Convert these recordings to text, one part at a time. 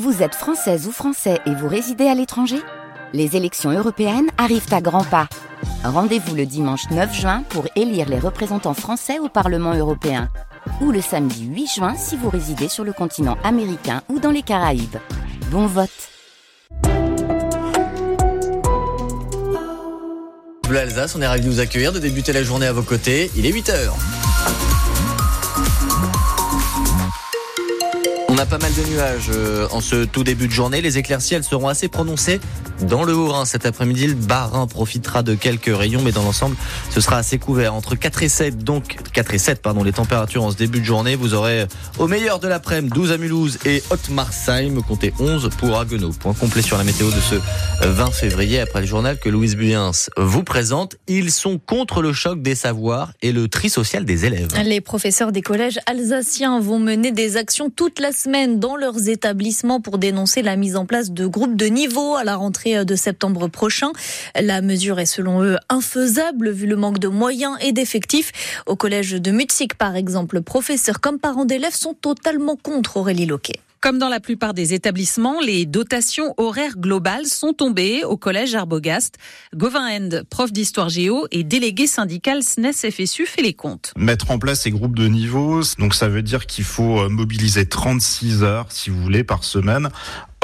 Vous êtes française ou français et vous résidez à l'étranger? Les élections européennes arrivent à grands pas. Rendez-vous le dimanche 9 juin pour élire les représentants français au Parlement européen. Ou le samedi 8 juin si vous résidez sur le continent américain ou dans les Caraïbes. Bon vote Bleu on est ravis de vous accueillir, de débuter la journée à vos côtés. Il est 8h. A pas mal de nuages euh, en ce tout début de journée. Les éclaircies, elles seront assez prononcées dans le Haut-Rhin. Cet après-midi, le Bas-Rhin profitera de quelques rayons, mais dans l'ensemble, ce sera assez couvert. Entre 4 et 7, donc 4 et 7, pardon, les températures en ce début de journée. Vous aurez au meilleur de l'après-midi 12 à Mulhouse et Haute-Marsheim, comptez 11 pour Haguenau. Point complet sur la météo de ce 20 février après le journal que Louise Buyens vous présente. Ils sont contre le choc des savoirs et le tri social des élèves. Les professeurs des collèges alsaciens vont mener des actions toute la semaine dans leurs établissements pour dénoncer la mise en place de groupes de niveau à la rentrée de septembre prochain. La mesure est selon eux infaisable vu le manque de moyens et d'effectifs. Au collège de Mutzig, par exemple, professeurs comme parents d'élèves sont totalement contre Aurélie Loquet. Comme dans la plupart des établissements, les dotations horaires globales sont tombées au collège Arbogast. Gauvin End, prof d'histoire géo et délégué syndical SNES FSU, fait les comptes. Mettre en place ces groupes de niveau, donc ça veut dire qu'il faut mobiliser 36 heures, si vous voulez, par semaine.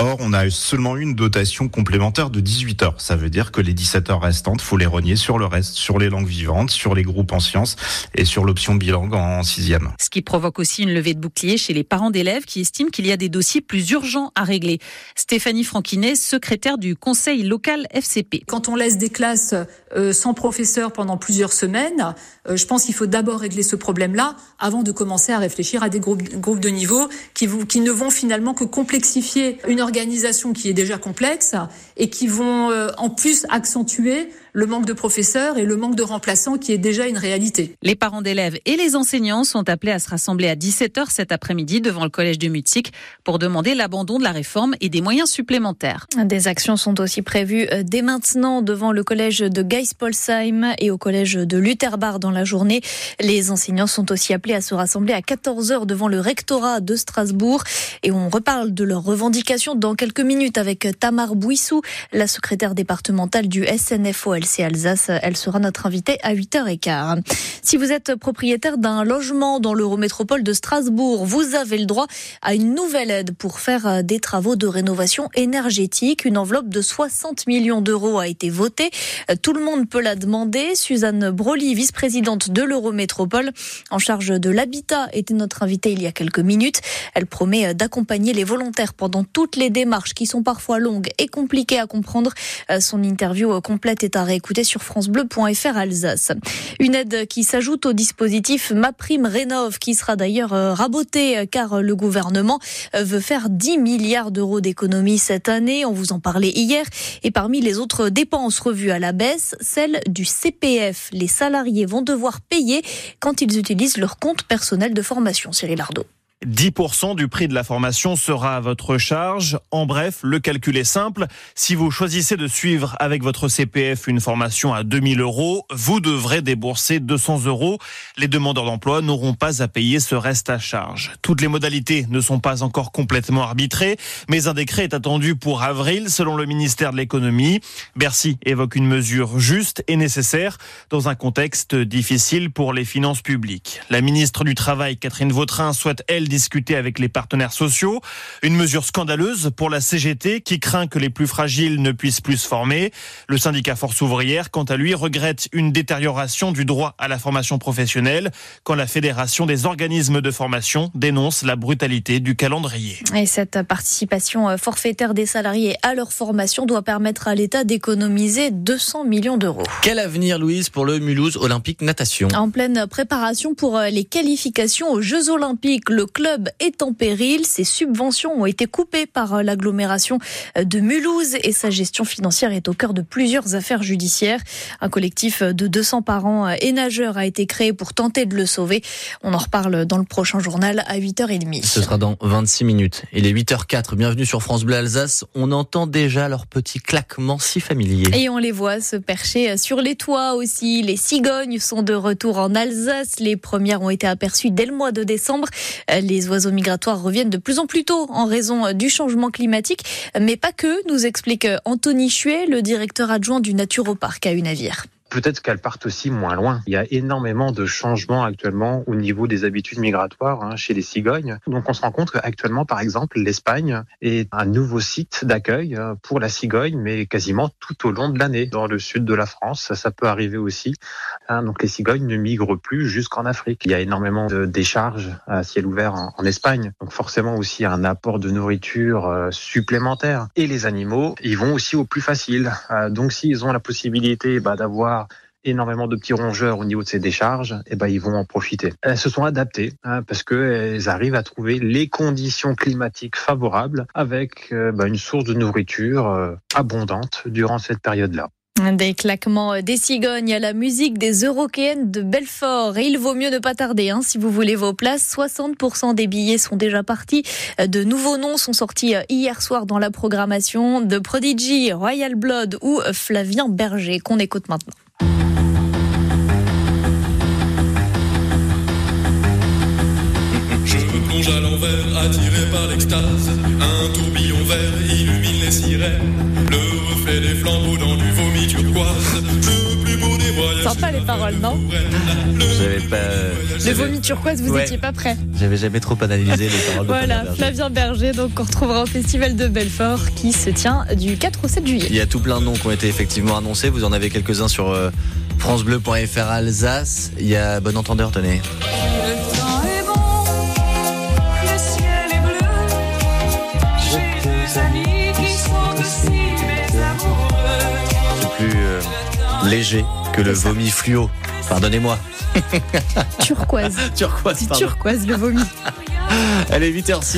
Or, on a seulement une dotation complémentaire de 18 heures. Ça veut dire que les 17 heures restantes, faut les renier sur le reste, sur les langues vivantes, sur les groupes en sciences et sur l'option bilangue en sixième. Ce qui provoque aussi une levée de bouclier chez les parents d'élèves qui estiment qu'il y a des dossiers plus urgents à régler. Stéphanie Franquinet, secrétaire du conseil local FCP. Quand on laisse des classes euh, sans professeur pendant plusieurs semaines, euh, je pense qu'il faut d'abord régler ce problème-là avant de commencer à réfléchir à des groupes, groupes de niveau qui, vous, qui ne vont finalement que complexifier une organisation qui est déjà complexe et qui vont euh, en plus accentuer le manque de professeurs et le manque de remplaçants qui est déjà une réalité. Les parents d'élèves et les enseignants sont appelés à se rassembler à 17h cet après-midi devant le collège de Mutzig pour demander l'abandon de la réforme et des moyens supplémentaires. Des actions sont aussi prévues euh, dès maintenant devant le collège de Geispolsheim et au collège de Lutherbar dans la journée. Les enseignants sont aussi appelés à se rassembler à 14h devant le rectorat de Strasbourg et on reparle de leurs revendications dans quelques minutes avec Tamar Bouissou, la secrétaire départementale du SNFOL Alsace. Elle sera notre invitée à 8h15. Si vous êtes propriétaire d'un logement dans l'Eurométropole de Strasbourg, vous avez le droit à une nouvelle aide pour faire euh, des travaux de rénovation énergétique. Une enveloppe de 60 millions d'euros a été votée. Euh, tout le monde peut la demander. Suzanne Broly, vice-présidente de l'Eurométropole en charge de l'habitat, était notre invitée il y a quelques minutes. Elle promet euh, d'accompagner les volontaires pendant toutes les démarches qui sont parfois longues et compliquées à comprendre. Son interview complète est à réécouter sur francebleu.fr Alsace. Une aide qui s'ajoute au dispositif MaPrime Rénov qui sera d'ailleurs euh, raboté euh, car le gouvernement euh, veut faire 10 milliards d'euros d'économies cette année. On vous en parlait hier. Et parmi les autres dépenses revues à la baisse, celle du CPF. Les salariés vont devoir payer quand ils utilisent leur compte personnel de formation. Cyril Ardo. 10% du prix de la formation sera à votre charge. En bref, le calcul est simple. Si vous choisissez de suivre avec votre CPF une formation à 2000 euros, vous devrez débourser 200 euros. Les demandeurs d'emploi n'auront pas à payer ce reste à charge. Toutes les modalités ne sont pas encore complètement arbitrées, mais un décret est attendu pour avril selon le ministère de l'économie. Bercy évoque une mesure juste et nécessaire dans un contexte difficile pour les finances publiques. La ministre du Travail, Catherine Vautrin, souhaite, elle, discuter avec les partenaires sociaux. Une mesure scandaleuse pour la CGT qui craint que les plus fragiles ne puissent plus se former. Le syndicat Force ouvrière, quant à lui, regrette une détérioration du droit à la formation professionnelle quand la Fédération des organismes de formation dénonce la brutalité du calendrier. Et cette participation forfaitaire des salariés à leur formation doit permettre à l'État d'économiser 200 millions d'euros. Quel avenir, Louise, pour le Mulhouse Olympique Natation? En pleine préparation pour les qualifications aux Jeux Olympiques, le club est en péril. Ses subventions ont été coupées par l'agglomération de Mulhouse et sa gestion financière est au cœur de plusieurs affaires judiciaires. Un collectif de 200 parents et nageurs a été créé pour tenter de le sauver. On en reparle dans le prochain journal à 8h30. Ce sera dans 26 minutes. Il est 8h04. Bienvenue sur France Bleu Alsace. On entend déjà leurs petits claquements si familiers. Et on les voit se percher sur les toits aussi. Les cigognes sont de retour en Alsace. Les premières ont été aperçues dès le mois de décembre. Les oiseaux migratoires reviennent de plus en plus tôt en raison du changement climatique, mais pas que, nous explique Anthony Chuet, le directeur adjoint du Naturoparc à Unavir peut-être qu'elles partent aussi moins loin. Il y a énormément de changements actuellement au niveau des habitudes migratoires hein, chez les cigognes. Donc on se rend compte qu'actuellement, par exemple, l'Espagne est un nouveau site d'accueil euh, pour la cigogne, mais quasiment tout au long de l'année. Dans le sud de la France, ça peut arriver aussi. Hein, donc les cigognes ne migrent plus jusqu'en Afrique. Il y a énormément de décharges à ciel ouvert en, Espagne. Donc forcément aussi un apport de nourriture euh, supplémentaire. Et les animaux, ils vont aussi au plus facile. Euh, donc s'ils ont la possibilité bah, d'avoir énormément de petits rongeurs au niveau de ces décharges, et eh ben ils vont en profiter. Elles se sont adaptées hein, parce qu'elles arrivent à trouver les conditions climatiques favorables avec euh, bah, une source de nourriture euh, abondante durant cette période-là. Des claquements des cigognes à la musique des Européennes de Belfort. Et il vaut mieux ne pas tarder hein, si vous voulez vos places. 60% des billets sont déjà partis. De nouveaux noms sont sortis hier soir dans la programmation de Prodigy, Royal Blood ou Flavien Berger qu'on écoute maintenant. Par l'extase. Un tourbillon vert illumine les sirènes. Le reflet des flambeaux dans du vomi turquoise. Le plus beau des voyages. Sympa les paroles, non J'avais pas. Le vomi turquoise, vous n'étiez pas prêt. J'avais jamais trop analysé les paroles. Voilà, de Flavien Berger, donc on retrouvera au Festival de Belfort qui se tient du 4 au 7 juillet. Il y a tout plein de noms qui ont été effectivement annoncés. Vous en avez quelques-uns sur euh, francebleu.fr Alsace. Il y a Bon Entendeur, tenez. Léger que le vomi fluo. Pardonnez-moi. Turquoise. turquoise. Turquoise le vomi. Elle est 8h06.